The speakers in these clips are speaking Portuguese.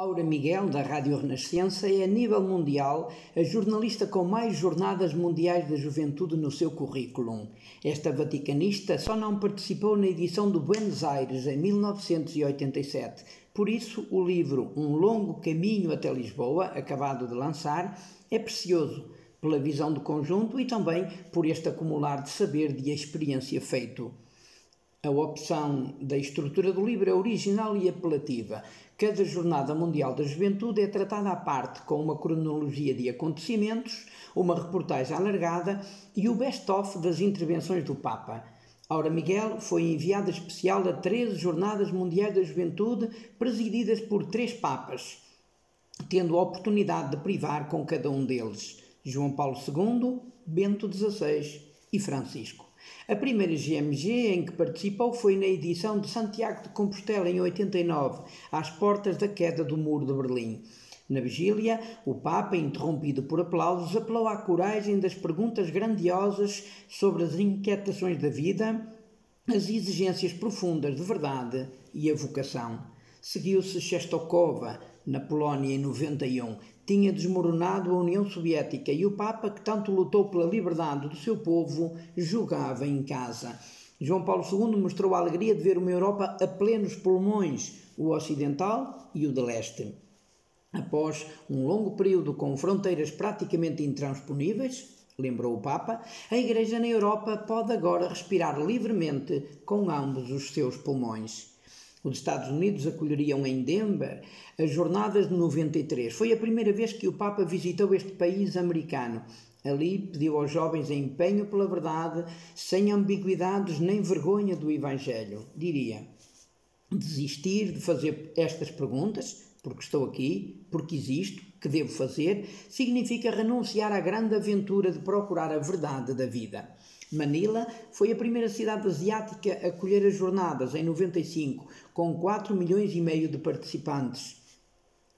Aura Miguel, da Rádio Renascença, é a nível mundial a jornalista com mais jornadas mundiais da juventude no seu currículo. Esta vaticanista só não participou na edição do Buenos Aires em 1987. Por isso, o livro Um Longo Caminho até Lisboa, acabado de lançar, é precioso pela visão do conjunto e também por este acumular de saber de experiência feito. A opção da estrutura do livro é original e apelativa. Cada Jornada Mundial da Juventude é tratada à parte, com uma cronologia de acontecimentos, uma reportagem alargada e o best-of das intervenções do Papa. Aura Miguel foi enviada especial a 13 Jornadas Mundiais da Juventude, presididas por três Papas, tendo a oportunidade de privar com cada um deles: João Paulo II, Bento XVI e Francisco. A primeira GMG em que participou foi na edição de Santiago de Compostela em 89, às portas da queda do Muro de Berlim. Na vigília, o Papa, interrompido por aplausos, apelou à coragem das perguntas grandiosas sobre as inquietações da vida, as exigências profundas de verdade e a vocação. Seguiu-se Shestokova, na Polónia, em 91, tinha desmoronado a União Soviética e o Papa, que tanto lutou pela liberdade do seu povo, jogava em casa. João Paulo II mostrou a alegria de ver uma Europa a plenos pulmões, o ocidental e o de leste. Após um longo período com fronteiras praticamente intransponíveis, lembrou o Papa, a Igreja na Europa pode agora respirar livremente com ambos os seus pulmões. Os Estados Unidos acolheriam em Denver as Jornadas de 93. Foi a primeira vez que o Papa visitou este país americano. Ali pediu aos jovens empenho pela verdade, sem ambiguidades nem vergonha do Evangelho. Diria: desistir de fazer estas perguntas, porque estou aqui, porque existo, que devo fazer, significa renunciar à grande aventura de procurar a verdade da vida. Manila foi a primeira cidade asiática a acolher as jornadas em 95, com 4 milhões e meio de participantes.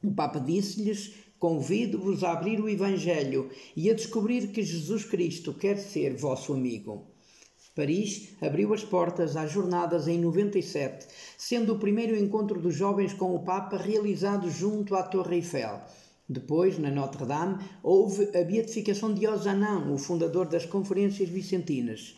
O Papa disse-lhes: Convido-vos a abrir o Evangelho e a descobrir que Jesus Cristo quer ser vosso amigo. Paris abriu as portas às jornadas em 97, sendo o primeiro encontro dos jovens com o Papa realizado junto à Torre Eiffel. Depois, na Notre-Dame, houve a beatificação de Osanã, o fundador das Conferências Vicentinas.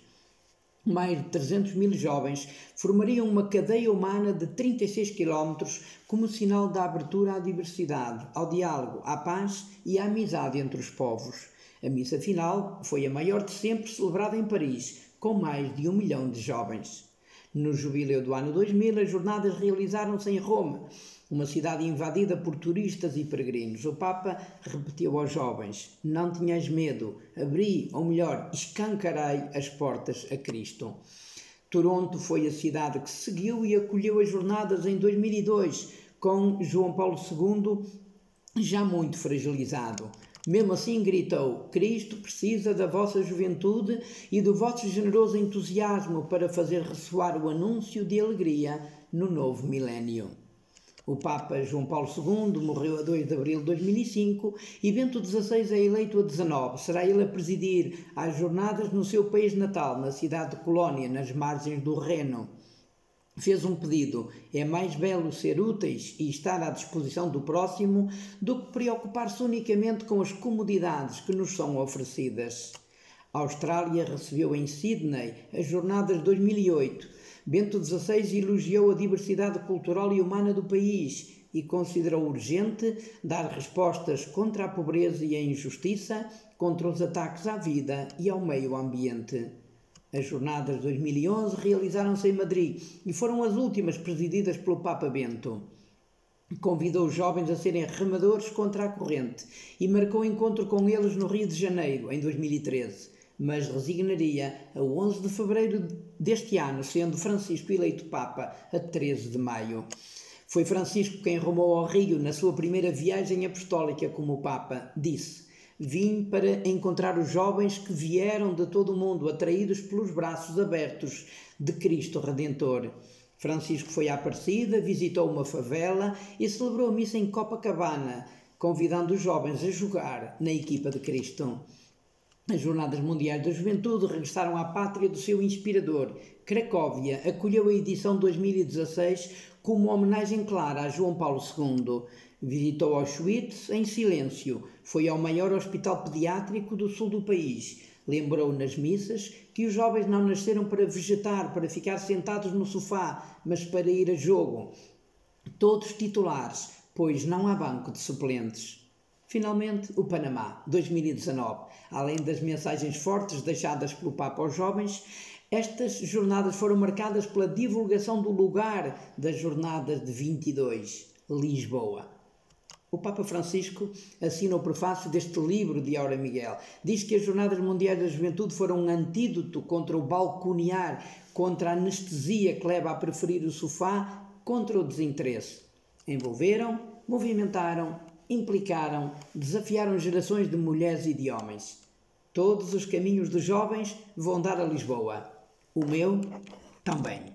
Mais de 300 mil jovens formariam uma cadeia humana de 36 quilómetros como sinal da abertura à diversidade, ao diálogo, à paz e à amizade entre os povos. A missa final foi a maior de sempre celebrada em Paris, com mais de um milhão de jovens. No jubileu do ano 2000, as jornadas realizaram-se em Roma, uma cidade invadida por turistas e peregrinos. O Papa repetiu aos jovens: Não tenhas medo, abri, ou melhor, escancarei as portas a Cristo. Toronto foi a cidade que seguiu e acolheu as jornadas em 2002, com João Paulo II já muito fragilizado. Mesmo assim, gritou: Cristo precisa da vossa juventude e do vosso generoso entusiasmo para fazer ressoar o anúncio de alegria no novo milénio. O Papa João Paulo II morreu a 2 de abril de 2005 e Bento XVI é eleito a 19. Será ele a presidir as jornadas no seu país natal, na cidade de Colónia, nas margens do Reno. Fez um pedido: é mais belo ser úteis e estar à disposição do próximo do que preocupar-se unicamente com as comodidades que nos são oferecidas. A Austrália recebeu em Sydney as jornadas de 2008 Bento XVI elogiou a diversidade cultural e humana do país e considerou urgente dar respostas contra a pobreza e a injustiça, contra os ataques à vida e ao meio ambiente. As jornadas de 2011 realizaram-se em Madrid e foram as últimas presididas pelo Papa Bento. Convidou os jovens a serem remadores contra a corrente e marcou encontro com eles no Rio de Janeiro, em 2013 mas resignaria a 11 de fevereiro deste ano, sendo Francisco eleito Papa a 13 de maio. Foi Francisco quem rumou ao Rio na sua primeira viagem apostólica como Papa. Disse: Vim para encontrar os jovens que vieram de todo o mundo, atraídos pelos braços abertos de Cristo Redentor. Francisco foi à Aparecida, visitou uma favela e celebrou a missa em Copacabana, convidando os jovens a jogar na equipa de Cristo. As Jornadas Mundiais da Juventude regressaram à pátria do seu inspirador. Cracóvia acolheu a edição 2016 como homenagem clara a João Paulo II. Visitou Auschwitz em silêncio, foi ao maior hospital pediátrico do sul do país. Lembrou nas missas que os jovens não nasceram para vegetar, para ficar sentados no sofá, mas para ir a jogo. Todos titulares, pois não há banco de suplentes. Finalmente, o Panamá, 2019. Além das mensagens fortes deixadas pelo Papa aos jovens, estas jornadas foram marcadas pela divulgação do lugar das jornadas de 22, Lisboa. O Papa Francisco assina o prefácio deste livro de Aura Miguel. Diz que as Jornadas Mundiais da Juventude foram um antídoto contra o balconear, contra a anestesia que leva a preferir o sofá, contra o desinteresse. Envolveram, movimentaram, implicaram, desafiaram gerações de mulheres e de homens. Todos os caminhos dos jovens vão dar a Lisboa. O meu também.